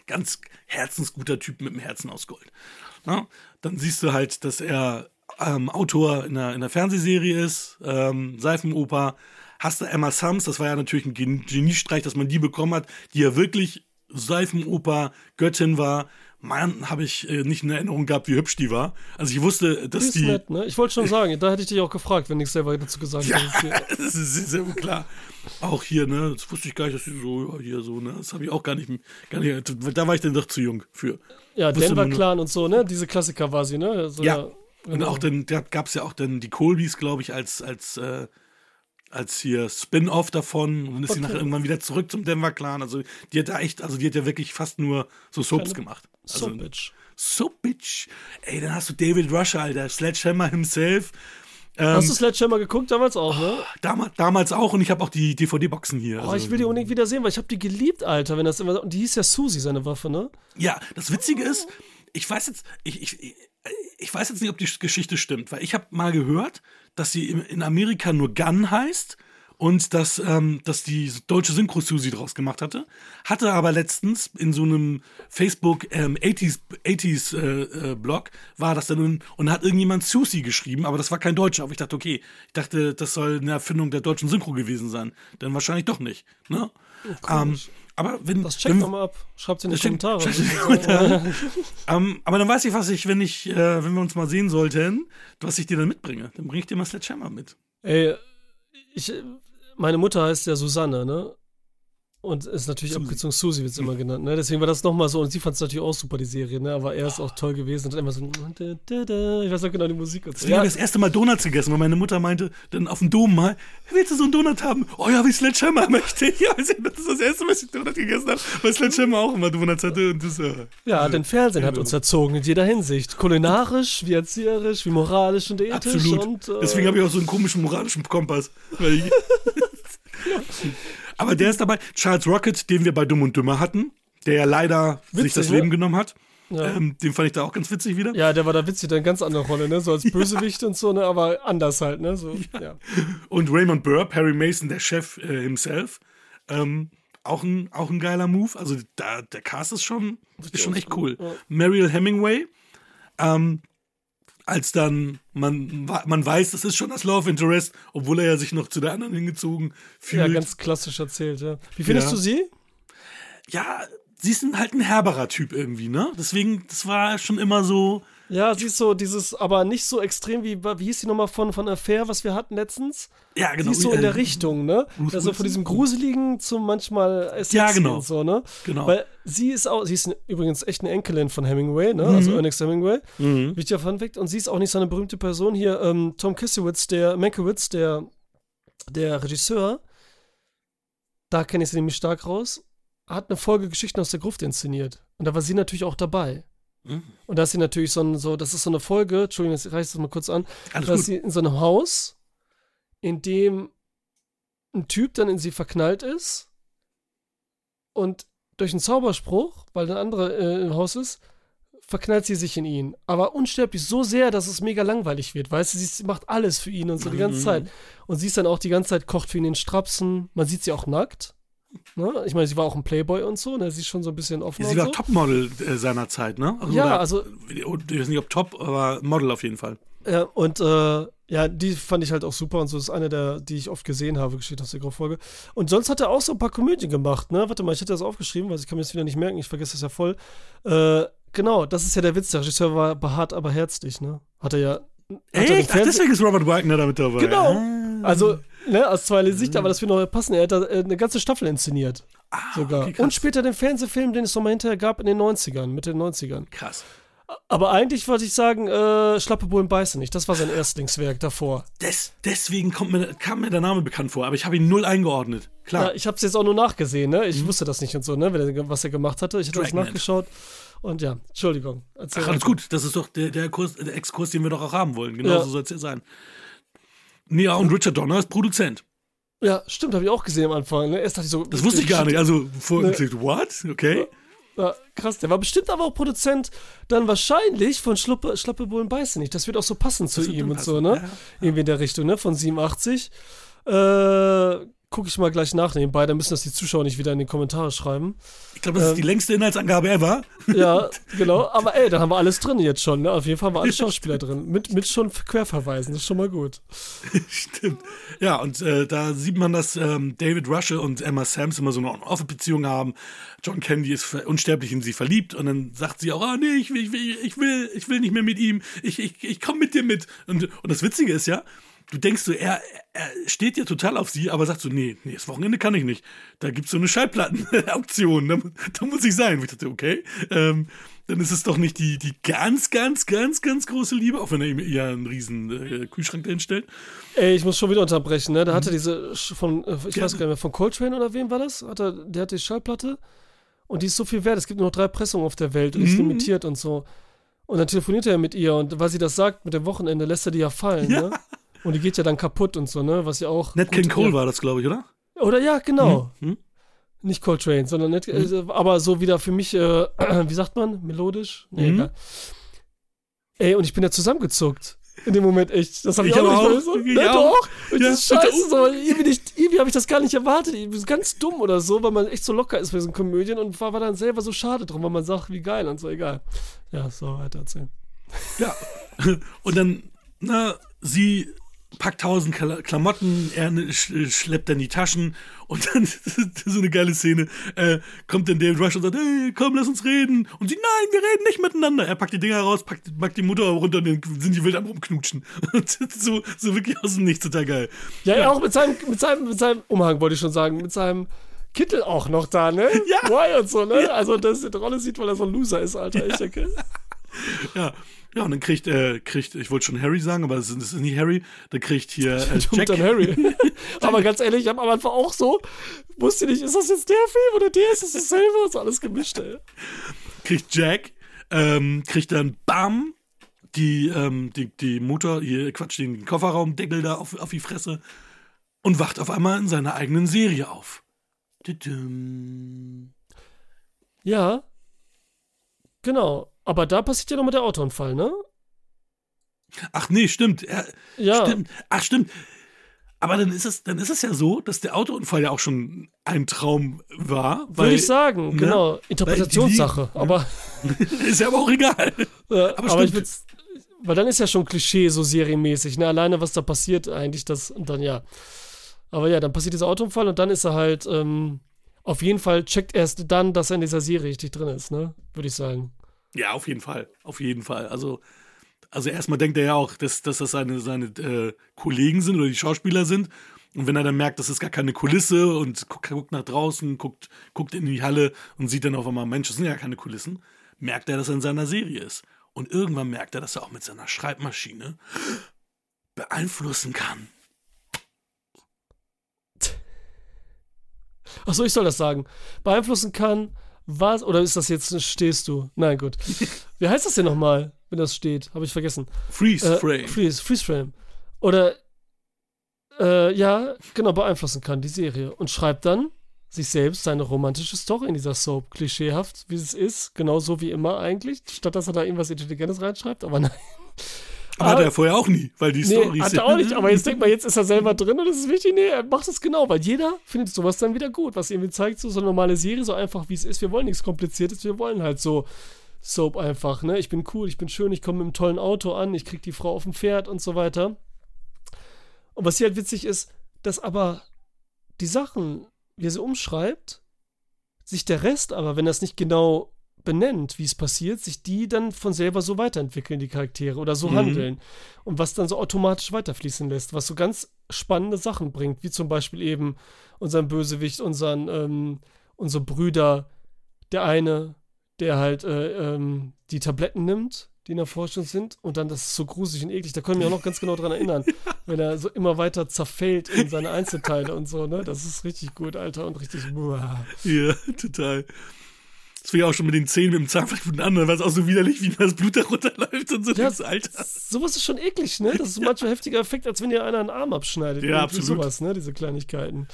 Ganz herzensguter Typ mit dem Herzen aus Gold. Na, dann siehst du halt, dass er ähm, Autor in einer, in einer Fernsehserie ist, ähm, Seifenoper. Hast du Emma Sams, das war ja natürlich ein Gen- Geniestreich, dass man die bekommen hat, die ja wirklich Seifenoper Göttin war. Mann, habe ich äh, nicht in Erinnerung gehabt, wie hübsch die war. Also ich wusste, dass Ist die. nett, ne? Ich wollte schon sagen, da hätte ich dich auch gefragt, wenn ich selber dazu gesagt Ja, hätte. das ist sehr klar. Auch hier, ne, das wusste ich gar nicht, dass sie so, ja, hier so, ne, das habe ich auch gar nicht, gar nicht, da war ich dann doch zu jung für. Ja, Wusste Denver Clan und so, ne? Diese Klassiker war sie, ne? So, Ja. Und genau. auch dann, da gab es ja auch dann die Colbys, glaube ich, als, als, äh, als hier Spin-off davon. Und dann ist sie nachher irgendwann wieder zurück zum Denver Clan. Also die hat da echt, also die hat ja wirklich fast nur so Soaps gemacht. Also So, Bitch. So bitch. Ey, dann hast du David Rush, Alter, Sledgehammer himself. Hast du Sledgehammer geguckt damals auch, ne? Damals, damals auch und ich habe auch die DVD-Boxen hier. Oh, also- ich will die unbedingt wieder sehen, weil ich habe die geliebt, Alter. Wenn das immer, und die hieß ja Susi, seine Waffe, ne? Ja, das Witzige ist, ich weiß jetzt, ich, ich, ich weiß jetzt nicht, ob die Geschichte stimmt, weil ich habe mal gehört, dass sie in Amerika nur Gun heißt und dass, ähm, dass die deutsche Synchro Susi draus gemacht hatte. Hatte aber letztens in so einem Facebook ähm, 80s, 80s äh, äh, Blog war das dann nun, und hat irgendjemand Susi geschrieben, aber das war kein Deutscher. Aber ich dachte, okay, ich dachte, das soll eine Erfindung der deutschen Synchro gewesen sein. Dann wahrscheinlich doch nicht. Ne? ähm, aber wenn, Das checkt nochmal ab. Schreibt in die Das checkt- Kommentare. schreibt in die Kommentare. ähm, aber dann weiß ich, was ich, wenn ich, äh, wenn wir uns mal sehen sollten, was ich dir dann mitbringe. Dann bringe ich dir mal Sledgehammer mit. Ey, ich, meine Mutter heißt ja Susanne, ne? Und ist natürlich Susi. abgezogen, Susi wird es immer genannt, ne? Deswegen war das nochmal so, und sie fand es natürlich auch super, die Serie, ne? Aber er ist auch toll gewesen und hat immer so, ich weiß noch genau die Musik und so. Deswegen habe ich das erste Mal Donuts gegessen, weil meine Mutter meinte, dann auf dem Dom mal, willst du so einen Donut haben? Oh ja, wie Sledgehammer möchte ich. Ja, das ist das erste Mal, dass ich Donut gegessen habe, weil Sledgehammer auch immer Donuts hatte. Und das, äh, Ja, denn Fernsehen hat uns erzogen in jeder Hinsicht. Kulinarisch, wie erzieherisch, wie moralisch und ethisch. absolut. Und, äh, Deswegen habe ich auch so einen komischen moralischen Kompass. Weil ich Aber der ist dabei, Charles Rocket, den wir bei Dumm und Dümmer hatten, der ja leider sich Witzig, das ne? Leben genommen hat. Ja. Ähm, den fand ich da auch ganz witzig wieder. ja, der war da witzig, der eine ganz andere Rolle, ne? So als Bösewicht und so, ne? Aber anders halt, ne? So, ja. Und Raymond Burr, Perry Mason, der Chef äh, himself. Ähm, auch ein, auch ein geiler Move. Also da, der Cast ist schon, ist schon echt cool. Ja. Mariel Hemingway, ähm, als dann man, man weiß, das ist schon das Love Interest, obwohl er ja sich noch zu der anderen hingezogen fühlt. Ja, ganz klassisch erzählt, ja. Wie findest Ja. du sie? ja, sie ist halt ein herberer Typ irgendwie, ne? Deswegen, das war schon immer so. Ja, sie ist so dieses, aber nicht so extrem wie, wie hieß die nochmal von, von Affair, was wir hatten letztens? Ja, genau. Sie ist so in der äh, Richtung, ne? Ruth Also von diesem Gruseligen zum manchmal sexy Ja, genau. und so, ne? Genau. Weil sie ist auch, sie ist übrigens echt eine Enkelin von Hemingway, ne? Also Ernest Hemingway. Mhm. Wichtiger Funfact. Und sie ist auch nicht so eine berühmte Person hier. Ähm, Tom Kissewitz, der Mankiewicz, der, der Regisseur, da kenne ich sie nämlich stark raus, hat eine Folge Geschichten aus der Gruft inszeniert. Und da war sie natürlich auch dabei. Mhm. Und da ist sie natürlich so, ein, so das ist so eine Folge, Entschuldigung, jetzt reiche ich das mal kurz an, Alles da ist sie in so einem Haus, in dem ein Typ dann in sie verknallt ist und durch einen Zauberspruch, weil ein anderer äh, im Haus ist, verknallt sie sich in ihn. Aber unsterblich so sehr, dass es mega langweilig wird, weißt du, sie macht alles für ihn und so die ganze Mhm. Zeit. Und sie ist dann auch die ganze Zeit, kocht für ihn den Strapsen. Man sieht sie auch nackt. Ne? Ich meine, sie war auch ein Playboy und so, ne? sie ist schon so ein bisschen offen. Sie war so. Topmodel äh, seiner Zeit, ne? Ja, oder- also- Ich weiß nicht, ob Top, aber Model auf jeden Fall. Ja, und äh, ja, die fand ich halt auch super und so ist eine der, die ich oft gesehen habe, Geschichte aus der Folge. Und sonst hat er auch so ein paar Komödien gemacht, ne? Warte mal, ich hätte das aufgeschrieben, weil ich kann mir das wieder nicht merken, ich vergesse das ja voll. Äh, genau, das ist ja der Witz, der Regisseur war behaart, aber herzlich, ne? Hat er ja. Hat er Echt? Ach, Fernseh- deswegen ist Robert Wagner damit dabei. Genau. Ah. Also, ne, aus zwei Sicht, aber das wird noch passen. Er hat da äh, eine ganze Staffel inszeniert. Ah, Sogar. okay, und später den Fernsehfilm, den es nochmal hinterher gab in den 90ern, Mitte den 90ern. Krass. Aber eigentlich wollte ich sagen, äh, Schlappe Bullen beißen nicht. Das war sein Erstlingswerk davor. Des, deswegen kommt mir, kam mir der Name bekannt vor, aber ich habe ihn null eingeordnet. Klar. Ja, ich habe es jetzt auch nur nachgesehen, ne? Ich wusste das nicht und so, ne? Was er gemacht hatte. Ich hatte das Dragnet. nachgeschaut. Und ja, Entschuldigung. Ach, alles gut. Das ist doch der, der, Kurs, der Exkurs, den wir doch auch haben wollen. Genau Ja. so soll es ja sein. Ja, und Richard Donner ist Produzent. Ja, stimmt, habe ich auch gesehen am Anfang. Ne? Erst dachte ich so. Das wusste ich gar nicht. Also, vor Nee. what? Okay. Ja, krass, der war bestimmt aber auch Produzent dann wahrscheinlich von Schluppe, Schlappe Bullen beißen nicht. Das wird auch so passen zu Das ihm und so, passen, ne? ja, ja. Irgendwie in der Richtung, ne? Von 87. Äh, gucke ich mal gleich nach nebenbei, dann müssen das die Zuschauer nicht wieder in die Kommentare schreiben. Ich glaube, das ist Ähm. die längste Inhaltsangabe ever. Ja, genau. Aber ey, da haben wir alles drin jetzt schon, ne? Auf jeden Fall haben wir alle Schauspieler drin. Mit, mit schon Querverweisen, das ist schon mal gut. Stimmt. Ja, und äh, da sieht man, dass ähm, David Russell und Emma Sams immer so eine On-Off-Beziehung haben. John Candy ist unsterblich in sie verliebt und dann sagt sie auch, ah nee, ich will, ich will, ich will, ich will nicht mehr mit ihm. Ich, ich, ich komme mit dir mit. Und, und das Witzige ist ja, du denkst so, er, er steht ja total auf sie, aber sagt so, nee, nee, das Wochenende kann ich nicht. Da gibt's so eine Schallplatten-Auktion. Da, da muss ich sein. Und ich dachte, okay, ähm, dann ist es doch nicht die, die ganz, ganz, ganz, ganz große Liebe, auch wenn er ihm eher einen riesen äh, Kühlschrank dahin stellt. Ey, ich muss schon wieder unterbrechen, ne? Da Mhm. hatte diese Sch- von, äh, ich weiß gar nicht mehr, von Coltrane oder wem war das? Hat er, der hat die Schallplatte und die ist so viel wert. Es gibt nur noch drei Pressungen auf der Welt und ist Mhm. limitiert und so. Und dann telefoniert er mit ihr und weil sie das sagt mit dem Wochenende, lässt er die ja fallen, Ja. ne? Und die geht ja dann kaputt und so, ne? Was ja auch. Ned gut- King Cole ja. war das, glaube ich, oder? Oder ja, genau. Hm? Nicht Coltrane, sondern nicht, Mhm. äh, aber so wieder für mich, äh, wie sagt man, melodisch? Nee, Mhm. egal. Ey, und ich bin ja zusammengezuckt. In dem Moment echt. Das habe ich, Ich auch nicht auch. so, Ich ne, auch. doch. Und Ja, das ist scheiße. So, irgendwie nicht- irgendwie habe ich das gar nicht erwartet. Ich bin ganz dumm oder so, weil man echt so locker ist bei diesen Komödien und war, war dann selber so schade drum, weil man sagt, wie geil und so, egal. Ja, so, weiter erzählen. Ja. Und dann, na, sie packt tausend Kla Klamotten, er ne- sch schleppt dann die Taschen und dann so eine geile Szene, äh, kommt dann David Rush und sagt, hey, komm, lass uns reden. Und sie, nein, wir reden nicht miteinander. Er packt die Dinger raus, packt, packt die Mutter runter und dann sind die wild am rumknutschen. Und so, so wirklich aus dem Nichts, total geil. Ja, ja. auch mit seinem, mit seinem, mit seinem Umhang wollte ich schon sagen, mit seinem Kittel auch noch da, ne? Ja. Why und so, ne? Also, dass er die Rolle sieht, weil er so ein Loser ist, Alter. Ich denke. Ja. Ja, und dann kriegt, äh, kriegt, ich wollte schon Harry sagen, aber es ist, es ist nicht Harry, dann kriegt hier äh, Jack. dann Harry. Aber ganz ehrlich, ich habe am Anfang auch so, wusste nicht, ist das jetzt der Film oder der? Ist das dasselbe? Ist alles gemischt, ey. kriegt Jack, ähm, kriegt dann BAM, die, ähm, die, die Mutter, hier, Quatsch, den Kofferraumdeckel da auf, auf die Fresse und wacht auf einmal in seiner eigenen Serie auf. Ja. Genau. Aber da passiert ja noch mit der Autounfall, ne? Ach nee, stimmt. Er, Ja. Stimmt. Ach, stimmt. Aber dann ist es, dann ist es ja so, dass der Autounfall ja auch schon ein Traum war. Weil, Würde ich sagen, ne? genau. Interpretationssache. Die- aber Ist ja aber auch egal. äh, Aber aber, ich stimmt. würd's, weil dann ist ja schon Klischee so serienmäßig, ne? Alleine was da passiert eigentlich, das und dann ja. Aber ja, dann passiert dieser Autounfall und dann ist er halt ähm, auf jeden Fall checkt erst dann, dass er in dieser Serie richtig drin ist, ne? Würde ich sagen. Ja, auf jeden Fall. Auf jeden Fall. Also, also erstmal denkt er ja auch, dass, dass das seine, seine äh, Kollegen sind oder die Schauspieler sind. Und wenn er dann merkt, das ist gar keine Kulisse und guckt, guckt nach draußen, guckt, guckt in die Halle und sieht dann auf einmal, Mensch, das sind ja keine Kulissen, merkt er, dass er in seiner Serie ist. Und irgendwann merkt er, dass er auch mit seiner Schreibmaschine beeinflussen kann. Achso, ich soll das sagen. Beeinflussen kann, was, oder ist das jetzt, stehst du? Nein, gut. Wie heißt das denn nochmal, wenn das steht? Habe ich vergessen. Freeze Äh, Frame. Freeze, Freeze Frame. Oder, äh, ja, genau, beeinflussen kann die Serie. Und schreibt dann sich selbst seine romantische Story in dieser Soap. Klischeehaft, wie es ist. Genauso wie immer eigentlich. Statt dass er da irgendwas Intelligentes reinschreibt. Aber nein. Aber hat er ja vorher auch nie, weil die Nee, Storys hat er auch nicht, aber jetzt denkt man, jetzt ist er selber drin und das ist wichtig. Nee, er macht es genau, weil jeder findet sowas dann wieder gut, was irgendwie zeigt, so, so eine normale Serie, so einfach wie es ist. Wir wollen nichts Kompliziertes, wir wollen halt so Soap einfach, ne? Ich bin cool, ich bin schön, ich komme mit einem tollen Auto an, ich krieg die Frau auf dem Pferd und so weiter. Und was hier halt witzig ist, dass aber die Sachen, wie er sie umschreibt, sich der Rest aber, wenn er es nicht genau benennt, wie es passiert, sich die dann von selber so weiterentwickeln, die Charaktere, oder so Mhm. handeln. Und was dann so automatisch weiterfließen lässt, was so ganz spannende Sachen bringt, wie zum Beispiel eben unseren Bösewicht, unseren, ähm, unsere Brüder, der eine, der halt äh, ähm, die Tabletten nimmt, die in der Forschung sind, und dann das ist so gruselig und eklig, da können wir auch noch ganz genau dran erinnern, wenn er so immer weiter zerfällt in seine Einzelteile und so, ne? Das ist richtig gut, Alter, und richtig. Buah. Ja, total. Das fing ja auch schon mit den Zähnen mit dem Zahnfleischbluten an, dann war es auch so widerlich, wie das Blut da runterläuft und so. Ja, das Alter. Sowas ist schon eklig, ne? Das ist manchmal ein heftiger Effekt, als wenn dir einer einen Arm abschneidet. Ja, absolut. sowas, ne? Diese Kleinigkeiten.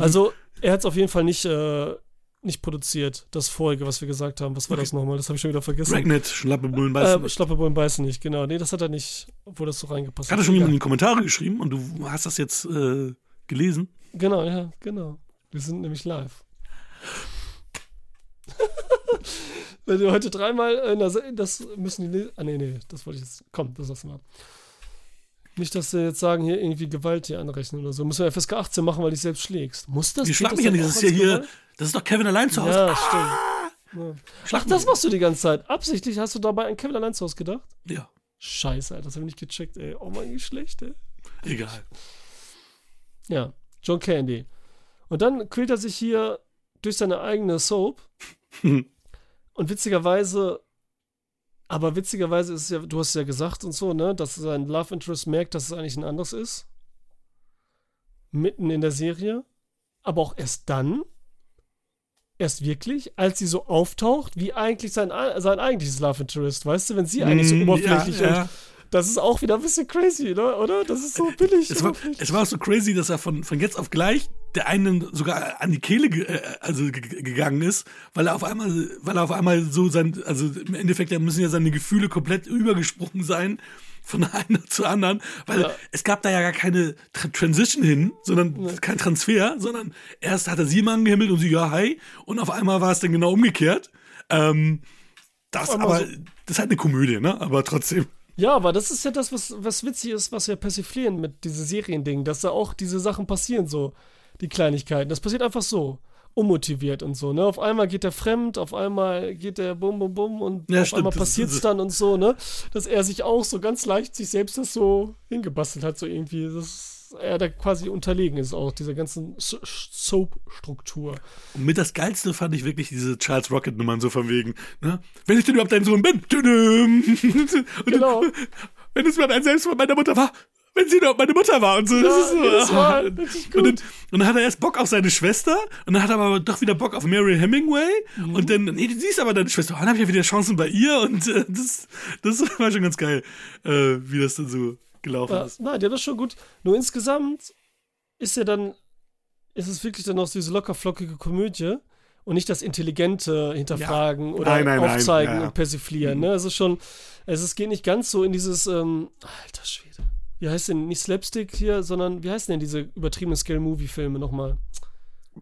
Also, er hat es auf jeden Fall nicht, äh, nicht produziert, das vorige, was wir gesagt haben. Was war das nochmal? Das habe ich schon wieder vergessen. Dragnet, Schlappe Bullen beißen. Äh, Schlappe Bullen beißen nicht, genau. Nee, das hat er nicht, obwohl das so reingepasst Hat er schon jemand in die Kommentare geschrieben und du hast das jetzt äh, gelesen? Genau, ja, genau. Wir sind nämlich live. Wenn du heute dreimal in der Se das müssen die. Ah, nee, nee, das wollte ich jetzt. Komm, das lassen wir. Nicht, dass sie jetzt sagen, hier irgendwie Gewalt hier anrechnen oder so. Müssen wir FSK 18 machen, weil du dich selbst schlägst. Muss das? Geht schlag mich ja nicht, auch das ist ja hier, das ist doch Kevin allein zu Hause. Ja, stimmt. Ja. Schlag Ach, das machst du die ganze Zeit. Absichtlich hast du dabei an Kevin allein zu Hause gedacht? Ja, Scheiße, Alter, das habe ich nicht gecheckt, ey. Oh mein Geschlecht, ey. egal. Ja, John Candy. Und dann quält er sich hier durch seine eigene Soap. und witzigerweise, aber witzigerweise ist es ja, du hast es ja gesagt und so, ne, dass sein Love Interest merkt, dass es eigentlich ein anderes ist. Mitten in der Serie. Aber auch erst dann, erst wirklich, als sie so auftaucht, wie eigentlich sein, sein eigentliches Love Interest, weißt du, wenn sie eigentlich so Mm, oberflächlich ja, ja. und das ist auch wieder ein bisschen crazy, ne? oder? Das ist so billig. Es war, es war auch so crazy, dass er von, von jetzt auf gleich der einen sogar an die Kehle ge, äh, also ge- ge- gegangen ist, weil er auf einmal, weil er auf einmal so sein, also im Endeffekt da müssen ja seine Gefühle komplett übergesprungen sein von einer zur anderen, weil Ja. es gab da ja gar keine Tra Transition hin, sondern kein Transfer, sondern erst hat er sie mal angehimmelt und sie, ja, hi, und auf einmal war es dann genau umgekehrt. Ähm, das einmal aber, so- das ist halt eine Komödie, ne? Aber trotzdem. Ja, aber das ist ja das, was, was witzig ist, was wir persiflieren mit diesem Seriending, dass da auch diese Sachen passieren, so, die Kleinigkeiten. Das passiert einfach so, unmotiviert und so, ne? Auf einmal geht er fremd, auf einmal geht er bum, bum, bum und Ja, auf stimmt, einmal passiert's das- dann und so, ne? Dass er sich auch so ganz leicht sich selbst das so hingebastelt hat, so irgendwie. Das er da quasi unterlegen ist auch, dieser ganzen So- Soap-Struktur. Und mit das Geilste fand ich wirklich diese Charles Rocket-Nummern so von wegen, ne? Wenn ich denn überhaupt dein Sohn bin. Genau. Wenn es mal ein Selbstmord meiner Mutter war. Wenn sie überhaupt meine Mutter war und so. Ja, das ist so. jedes Mal. und, Richtig dann, gut. und dann hat er erst Bock auf seine Schwester und dann hat er aber doch wieder Bock auf Mary Hemingway Mhm. und dann, nee, sie ist aber deine Schwester. Dann habe ich ja wieder Chancen bei ihr und äh, das, das war schon ganz geil, äh, wie das dann so gelaufen Ja, ist. nein, der ist schon gut. Nur insgesamt ist ja dann, ist es wirklich dann noch so diese lockerflockige Komödie und nicht das intelligente Hinterfragen oder Nein, nein, nein, Aufzeigen ja, ja. und Persiflieren. Ne? Es ist schon, es ist, geht nicht ganz so in dieses, ähm, alter Schwede. Wie heißt denn, nicht Slapstick hier, sondern wie heißen denn diese übertriebenen Scale-Movie-Filme nochmal?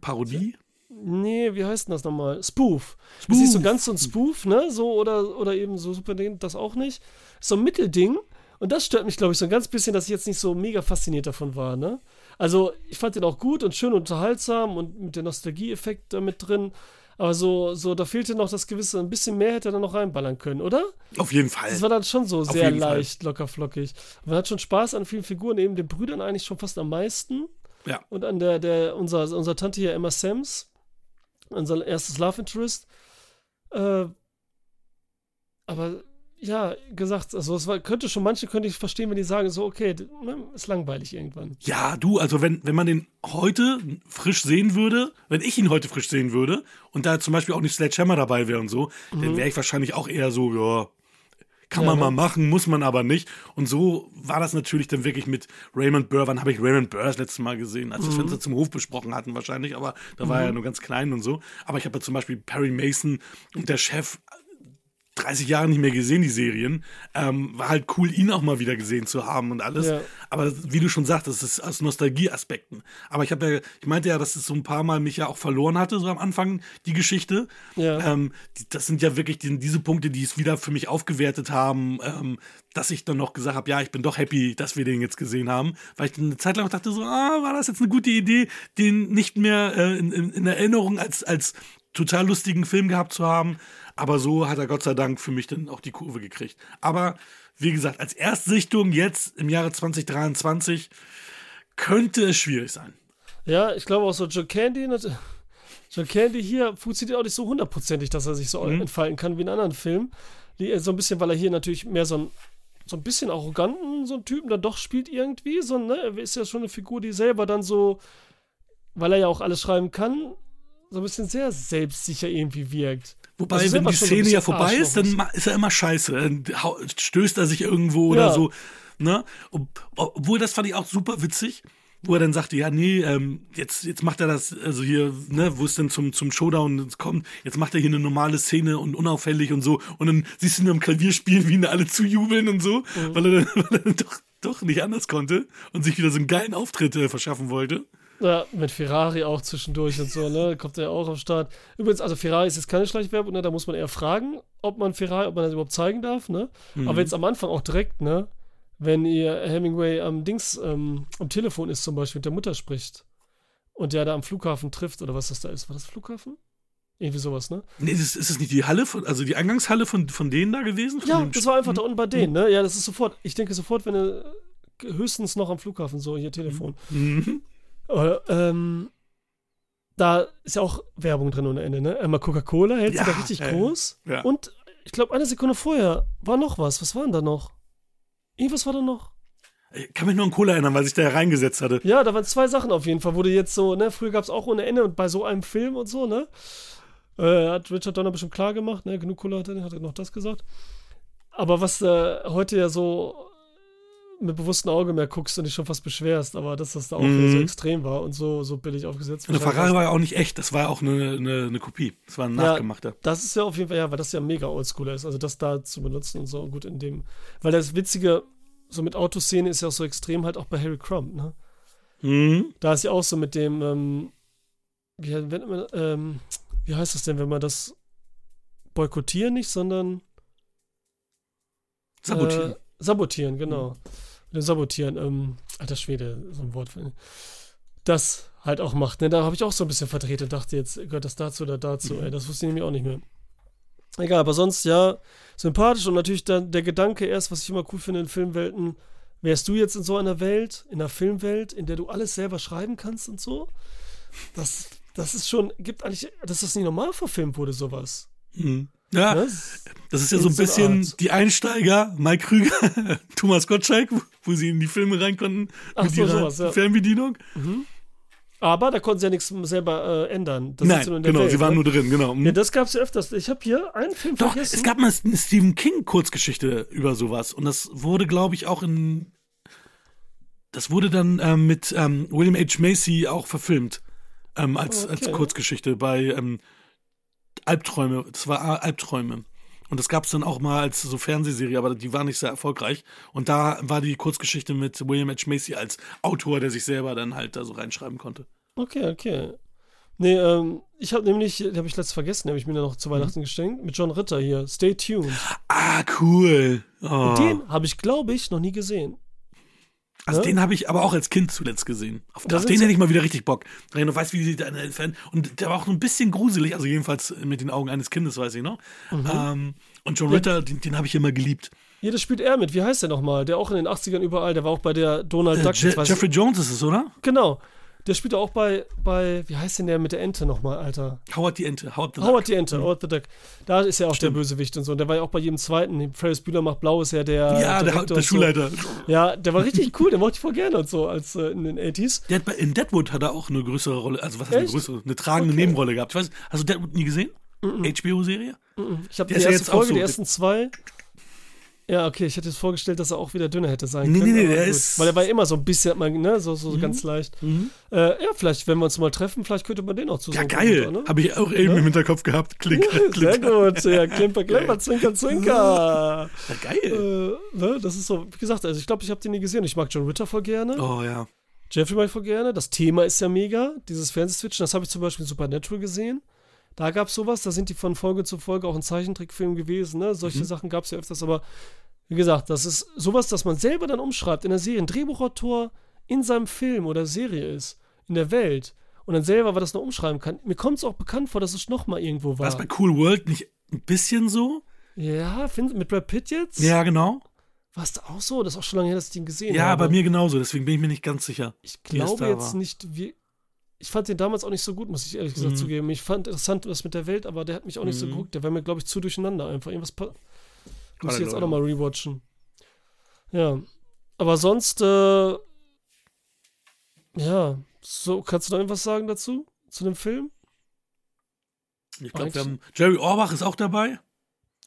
Parodie? Nee, wie heißt denn das nochmal? Spoof. Spoof. Das ist so ganz so ein Spoof, ne? So oder, oder eben so super Ding, das auch nicht. So ein Mittelding. Und das stört mich, glaube ich, so ein ganz bisschen, dass ich jetzt nicht so mega fasziniert davon war, ne? Also, ich fand den auch gut und schön unterhaltsam und mit der Nostalgie-Effekt da mit drin. Aber so, so, da fehlte noch das gewisse, ein bisschen mehr hätte er da noch reinballern können, oder? Auf jeden Fall. Das war dann schon so sehr jeden Fall. leicht, locker flockig. Und man hat schon Spaß an vielen Figuren, eben den Brüdern eigentlich schon fast am meisten. Ja. Und an der, der, unser, unser Tante hier, Emma Sams, unser erstes Love Interest. Äh, aber ja, gesagt, also es war, könnte schon, manche könnte ich verstehen, wenn die sagen, so, okay, ne, ist langweilig irgendwann. Ja, du, also wenn, wenn man den heute frisch sehen würde, wenn ich ihn heute frisch sehen würde und da zum Beispiel auch nicht Sledgehammer dabei wäre und so, dann wäre ich wahrscheinlich auch eher so, ja, kann Mhm. Ja, man ne? mal machen, muss man aber nicht. Und so war das natürlich dann wirklich mit Raymond Burr. Wann habe ich Raymond Burr das letzte Mal gesehen? Als wir Mhm. das Fenster zum Hof besprochen hatten wahrscheinlich, aber da war er ja nur ganz klein und so. Aber ich habe ja zum Beispiel Perry Mason und der Chef 30 Jahre nicht mehr gesehen, die Serien. Ähm, war halt cool, ihn auch mal wieder gesehen zu haben und alles. Ja. Aber wie du schon sagst, das ist aus Nostalgieaspekten. Aber ich habe ja, ich meinte ja, dass es so ein paar Mal mich ja auch verloren hatte, so am Anfang, die Geschichte. Ja. Ähm, die, das sind ja wirklich die, diese Punkte, die es wieder für mich aufgewertet haben, ähm, dass ich dann noch gesagt habe, ja, ich bin doch happy, dass wir den jetzt gesehen haben. Weil ich dann eine Zeit lang dachte, so, ah, war das jetzt eine gute Idee, den nicht mehr äh, in, in, in Erinnerung als, als total lustigen Film gehabt zu haben. Aber so hat er Gott sei Dank für mich dann auch die Kurve gekriegt. Aber wie gesagt, als Erstsichtung jetzt im Jahre 2023 könnte es schwierig sein. Ja, ich glaube auch so, John Candy, John Candy hier funktioniert auch nicht so hundertprozentig, dass er sich so Mhm. entfalten kann wie in anderen Filmen. Äh, So ein bisschen, weil er hier natürlich mehr so ein, so ein bisschen arroganten, so einen Typen dann doch spielt irgendwie. So, ne? Er ist ja schon eine Figur, die selber dann so, weil er ja auch alles schreiben kann, so ein bisschen sehr selbstsicher irgendwie wirkt. Wobei, Also wenn die Szene ja vorbei ist, Arschloch dann ist. er immer scheiße. Dann stößt er sich irgendwo oder Ja. so. Ne? Ob, obwohl, das fand ich auch super witzig, wo er dann sagte, ja, nee, ähm, jetzt, jetzt macht er das, also hier, ne, wo es dann zum, zum Showdown kommt, jetzt macht er hier eine normale Szene und unauffällig und so. Und dann siehst du ihn am Klavier spielen, wie ihn alle zujubeln und so, Mhm. weil er dann, weil er dann doch, doch nicht anders konnte und sich wieder so einen geilen Auftritt äh, verschaffen wollte. Ja, mit Ferrari auch zwischendurch und so, ne? Kommt er ja auch am Start. Übrigens, also Ferrari ist jetzt keine Schleichwerbung, ne? Da muss man eher fragen, ob man Ferrari, ob man das überhaupt zeigen darf, ne? Mhm. Aber jetzt am Anfang auch direkt, ne? Wenn ihr Hemingway am Dings, ähm, am Telefon ist zum Beispiel, mit der Mutter spricht und der da am Flughafen trifft, oder was das da ist. War das Flughafen? Irgendwie sowas, ne? Nee, ist, ist es nicht die Halle, von, also die Eingangshalle von, von denen da gewesen? Von Ja, das war einfach da unten bei denen, ne? Ja, das ist sofort. Ich denke sofort, wenn er höchstens noch am Flughafen so hier Telefon. Mhm. Oder, ähm, da ist ja auch Werbung drin ohne Ende, ne? Einmal Coca-Cola hält Ja, sie da richtig ja, groß. ja. Und ich glaube, eine Sekunde vorher war noch was. Was war denn da noch? Irgendwas war da noch. Ich kann mich nur an Cola erinnern, weil sich da reingesetzt hatte. Ja, da waren zwei Sachen auf jeden Fall, du jetzt so, ne, früher gab es auch ohne Ende und bei so einem Film und so, ne? Äh, hat Richard Donner bestimmt klar gemacht, ne? Genug Kohle hat er, hat er noch das gesagt. Aber was äh, heute ja so mit bewusstem Auge mehr guckst und dich schon fast beschwerst, aber dass das da auch Mhm. so extrem war und so, so billig aufgesetzt. Und der Ferrari war ja auch nicht echt, das war ja auch eine, eine, eine Kopie. Das war ein Ja. nachgemachter. Das ist ja auf jeden Fall, ja, weil das ja mega oldschooler ist, also das da zu benutzen und so gut in dem. Weil das Witzige, so mit Autoszene ist ja auch so extrem halt auch bei Harry Crumb, ne? Mhm. Da ist ja auch so mit dem, ähm, wie, wenn man, ähm, wie heißt das denn, wenn man das boykottieren nicht, sondern Sabotieren. Äh, sabotieren, genau. Mit dem Sabotieren, ähm, alter Schwede, so ein Wort. Das halt auch macht, ne? Da habe ich auch so ein bisschen verdreht und dachte, jetzt gehört das dazu oder dazu, ey, das wusste ich nämlich auch nicht mehr. Egal, aber sonst ja, sympathisch und natürlich dann der Gedanke erst, was ich immer cool finde in Filmwelten, wärst du jetzt in so einer Welt, in einer Filmwelt, in der du alles selber schreiben kannst und so? Das, das ist schon, gibt eigentlich, dass das nicht normal verfilmt wurde, sowas. Mhm. Ja, Ne? das ist ja so ein bisschen Art. die Einsteiger, Mike Krüger, Thomas Gottschalk, wo- wo sie in die Filme rein konnten Ach mit so, ihrer sowas, ja. Fernbedienung. Aber da konnten sie ja nichts selber äh, ändern. Das Nein, genau, Welt, sie waren ne? nur drin, genau. Mhm. Ja, das gab's ja öfters. Ich habe hier einen Film Doch, vergessen. es gab mal eine Stephen King Kurzgeschichte über sowas und das wurde, glaube ich, auch in das wurde dann ähm, mit ähm, William H. Macy auch verfilmt ähm, als, als Okay. Kurzgeschichte bei ähm, Albträume. Das war Al- Albträume. Und das gab es dann auch mal als so Fernsehserie, aber die war nicht sehr erfolgreich. Und da war die Kurzgeschichte mit William H. Macy als Autor, der sich selber dann halt da so reinschreiben konnte. Okay, okay. Nee, ähm, ich habe nämlich, den habe ich letztes vergessen, den habe ich mir dann noch zu Mhm. Weihnachten geschenkt, mit John Ritter hier. Stay tuned. Ah, cool. Oh. Den habe ich, glaube ich, noch nie gesehen. Also Ja? den habe ich aber auch als Kind zuletzt gesehen. Auf, auf den ja- hätte ich mal wieder richtig Bock. Weil ich noch weiß, wie die da entfernen. Und der war auch ein bisschen gruselig, also jedenfalls mit den Augen eines Kindes, weiß ich noch. Mhm. Ähm, und John Ritter, den, den habe ich immer geliebt. Hier, das spielt er mit. Wie heißt der nochmal? Der auch in den 80ern überall, der war auch bei der Donald Äh, Duck. Je Jeffrey Jones ist es, oder? genau. Der spielt auch bei, bei, wie heißt denn der mit der Ente nochmal, Alter? Howard die Ente. Howard the Howard Duck. die Ente, Howard the Duck. Da ist ja auch der Bösewicht und so. Und der war ja auch bei jedem zweiten. Ferris Bühler macht blau, ist ja der. Ja, der, der und so. Schulleiter. Ja, der war richtig cool, den mochte ich voll gerne und so, als äh, in den 80s. Der hat bei, in Deadwood hat er auch eine größere Rolle, also was heißt eine größere, eine tragende Okay. Nebenrolle gehabt. Ich weiß, hast du Deadwood nie gesehen? HBO-Serie? Ich habe die Der ja erste jetzt auch Folge, so. die ersten zwei. Ja, okay, ich hätte jetzt vorgestellt, dass er auch wieder dünner hätte sein Nee, können. nee, nee, der gut. ist- Weil er war ja immer so ein bisschen, ne, so, so ganz leicht. Äh, ja, vielleicht, wenn wir uns mal treffen, vielleicht könnte man den auch Ja, zusammen. geil. Ne? Habe ich auch eben im Hinterkopf gehabt. Klick, Sehr klick. gut, ja, Klimper, Klimper, Zwinker, Zwinker. Ja, geil. äh, ne, das ist so, wie gesagt, also ich glaube, ich habe den nie gesehen. Ich mag John Ritter voll gerne. Oh ja. Jeffrey mag ich voll gerne. Das Thema ist ja mega. Dieses Fernsehswitchen, das habe ich zum Beispiel in Supernatural gesehen. Da gab es sowas, da sind die von Folge zu Folge auch ein Zeichentrickfilm gewesen. Ne? Solche Sachen gab es ja öfters, aber wie gesagt, das ist sowas, das man selber dann umschreibt in der Serie. Ein Drehbuchautor in seinem Film oder Serie ist, in der Welt und dann selber, weil das noch umschreiben kann. Mir kommt es auch bekannt vor, dass es noch mal irgendwo War war. es bei Cool World nicht ein bisschen so? ja, find, mit Brad Pitt jetzt? Ja, genau. War es da auch so? Das ist auch schon lange her, dass ich den gesehen Ja, habe. bei mir genauso, deswegen bin ich mir nicht ganz sicher. Ich glaube jetzt war. nicht, wie. Ich fand den damals auch nicht so gut, muss ich ehrlich gesagt Mhm. zugeben. Ich fand interessant was mit der Welt, aber der hat mich auch nicht so Mhm. geguckt. Der war mir, glaube ich, zu durcheinander einfach. Irgendwas. Muss ich jetzt auch nochmal rewatchen. Ja. Aber sonst, äh, ja. So, kannst du da irgendwas sagen dazu? Zu dem Film? Ich glaube, wir Eigentlich- haben. Jerry Orbach ist auch dabei.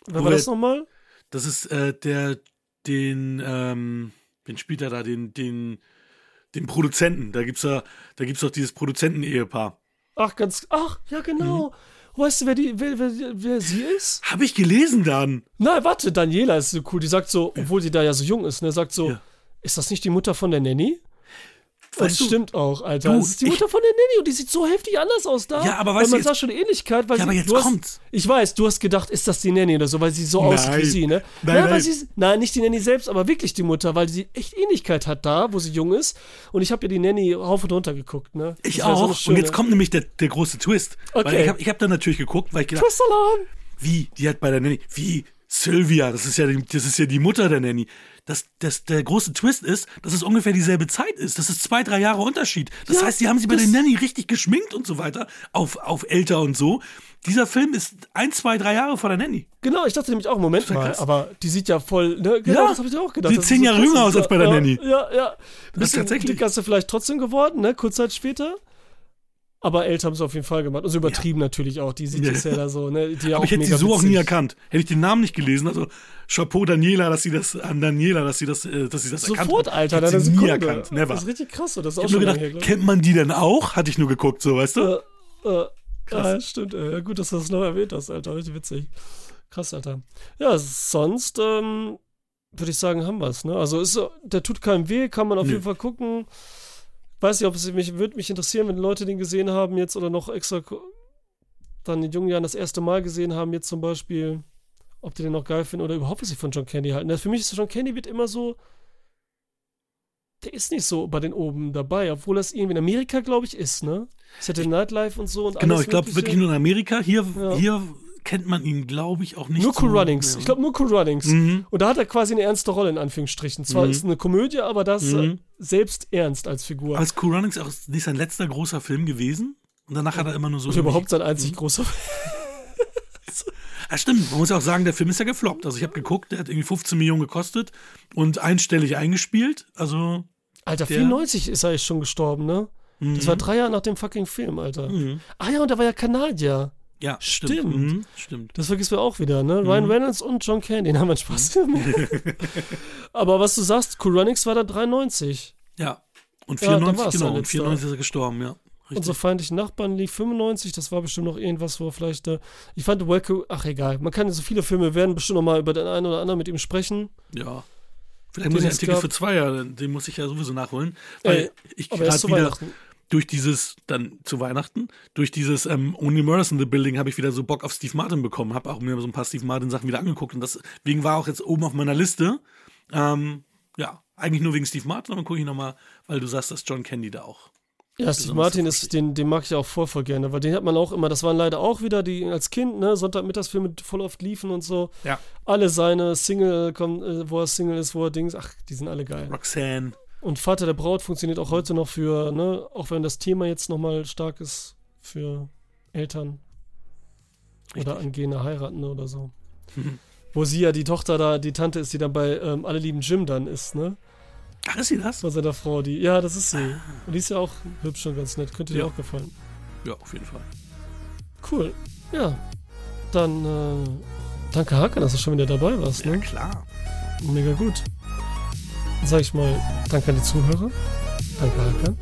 Wer war das nochmal? Das ist äh, der, den, ähm, wen spielt er da? Den, den, den Produzenten. Da gibt's ja, da gibt's doch dieses Produzenten-Ehepaar. Ach, ganz. Ach, ja, genau. Weißt du, wer, die, wer, wer, wer sie ist? Habe ich gelesen dann. Nein, warte, Daniela ist so cool. Die sagt so, obwohl sie da ja so jung ist, ne, sagt so, Ja. ist das nicht die Mutter von der Nanny? Weißt das du- stimmt auch, Alter. Du, das ist die ich- Mutter von der Nanny und die sieht so heftig anders aus da. Ja, aber weil weißt du, man jetzt- sah schon Ähnlichkeit, weil Ja, sie, aber jetzt du hast, kommt's. Ich weiß, du hast gedacht, ist das die Nanny oder so, weil sie so aussieht wie sie, ne? Nein, weil nein. Sie, nein, nicht die Nanny selbst, aber wirklich die Mutter, weil sie echt Ähnlichkeit hat da, wo sie jung ist. Und ich habe ja die Nanny rauf und runter geguckt, ne? Ich Das so auch. eine und jetzt kommt nämlich der, der große Twist. Weil Okay. ich habe ich hab dann natürlich geguckt, weil ich gedacht, Twistalarm! wie, die hat bei der Nanny, wie, Sylvia, das ist ja die, das ist ja die Mutter der Nanny. Das, das, der große Twist ist, dass es ungefähr dieselbe Zeit ist. Das ist zwei, drei Jahre Unterschied. Das Ja, heißt, die haben sie bei das- der Nanny richtig geschminkt und so weiter, auf, auf älter und so. Dieser Film ist ein, zwei, drei Jahre vor der Nanny. Genau, ich dachte nämlich auch, Moment mal, aber die sieht ja voll, ne, genau, Ja, das habe ich auch gedacht. sieht Das zehn Jahre jünger aus als bei der ja, Nanny. Ja, ja. Bisschen tatsächlich. dicker ist sie vielleicht trotzdem geworden, ne, kurz Zeit später. Aber älter haben sie auf jeden Fall gemacht. Und so übertrieben natürlich auch. Die sieht Ja. es ja da so, ne? Die ja Aber ich hätte sie so auch nie witzig. erkannt. Hätte ich den Namen nicht gelesen. Also Chapeau Daniela, dass sie das an Daniela, dass sie das, äh, dass sie das erkannt Sofort, hat. Alter, da hätte sie nie erkannt. Never. Das ist richtig krass, so. das ist Ich auch schon gedacht, her, kennt man die denn auch? Hatte ich nur geguckt, so, weißt du? Äh, äh, ja, stimmt. Äh, ja, gut, dass du das noch erwähnt hast, Alter. Richtig witzig. Krass, Alter. Ja, sonst ähm, würde ich sagen, haben wir es. Ne? Also ist, der tut keinem weh, kann man auf Nö. jeden Fall gucken. Weiß nicht, ob es mich würde mich interessieren, wenn Leute den gesehen haben jetzt oder noch extra dann in jungen Jahren das erste Mal gesehen haben, jetzt zum Beispiel, ob die den noch geil finden oder überhaupt was sie von John Candy halten. Für mich ist John Candy wird immer so, der ist nicht so bei den oben dabei, obwohl das irgendwie in Amerika, glaube ich, ist, ne? Saturday Nightlife und so und Genau, ich glaube wirklich nur in Amerika. Hier, Ja. hier kennt man ihn, glaube ich, auch nicht. Nur Cool Runnings. Ja. Ich glaube nur Cool Runnings. Mhm. Und da hat er quasi eine ernste Rolle in Anführungsstrichen. Zwar Mhm. ist es eine Komödie, aber das äh, Mhm. selbst ernst als Figur. Ist Cool Runnings auch nicht sein letzter großer Film gewesen? Und danach hat er immer nur so. und überhaupt sein Mhm. einzig großer. Ja, stimmt. Man muss auch sagen, der Film ist ja gefloppt. Also ich habe geguckt, der hat irgendwie 15 Millionen gekostet und einstellig eingespielt. Also. Alter, Der- 94 ist er jetzt schon gestorben, ne? Das war drei Jahre nach dem fucking Film, Alter. Mhm. Ah ja, und er war ja Kanadier. Ja, stimmt. Stimmt. Mhm, stimmt. Das vergisst man auch wieder, ne? Ryan Mhm. Reynolds und John Candy, den haben wir Spaß. aber was du sagst, Cool Runnings war da 93. Ja. Und Ja, dann 94, war's genau. Und letzte. 94 ist er gestorben, ja. Richtig. Unsere feindlichen Nachbarn lief 95, das war bestimmt noch irgendwas, wo vielleicht. Äh, ich fand Welcome, ach egal, man kann so viele Filme, werden bestimmt noch mal über den einen oder anderen mit ihm sprechen. ja. Vielleicht Den muss ich Artikel für zwei ja, den muss ich ja sowieso nachholen. Weil Ey, ich gerade wieder Weihnachten. Durch dieses, dann zu Weihnachten, durch dieses ähm, Only Murders in the Building habe ich wieder so Bock auf Steve Martin bekommen. Habe auch mir so ein paar Steve Martin Sachen wieder angeguckt und deswegen war auch jetzt oben auf meiner Liste. Ähm, ja, eigentlich nur wegen Steve Martin, aber gucke ich nochmal, weil du sagst, dass John Candy da auch. Ja, Steve Martin ist, den, den mag ich auch voll, voll gerne, weil den hat man auch immer, das waren leider auch wieder, die als Kind, ne, Sonntagmittagsfilme voll oft liefen und so. Ja. Alle seine Single, äh, wo er Single ist, wo er Dings, ach, die sind alle geil. Roxanne. Und Vater der Braut funktioniert auch heute noch für, ne, auch wenn das Thema jetzt nochmal stark ist für Eltern oder angehende Heiratende oder so. Wo sie ja die Tochter da, die Tante ist, die dann bei ähm, Alle lieben Jim dann ist, ne? Ach, ist sie das? Von seiner Frau, die, ja, das ist sie. Und die ist ja auch hübsch und ganz nett, könnte dir Ja. auch gefallen. Ja, auf jeden Fall. Cool. Ja. Dann, äh, danke Hakan, dass du schon wieder dabei warst, Ja, ne? klar. Mega gut. Dann sag ich mal, danke an die Zuhörer. Danke Hakan.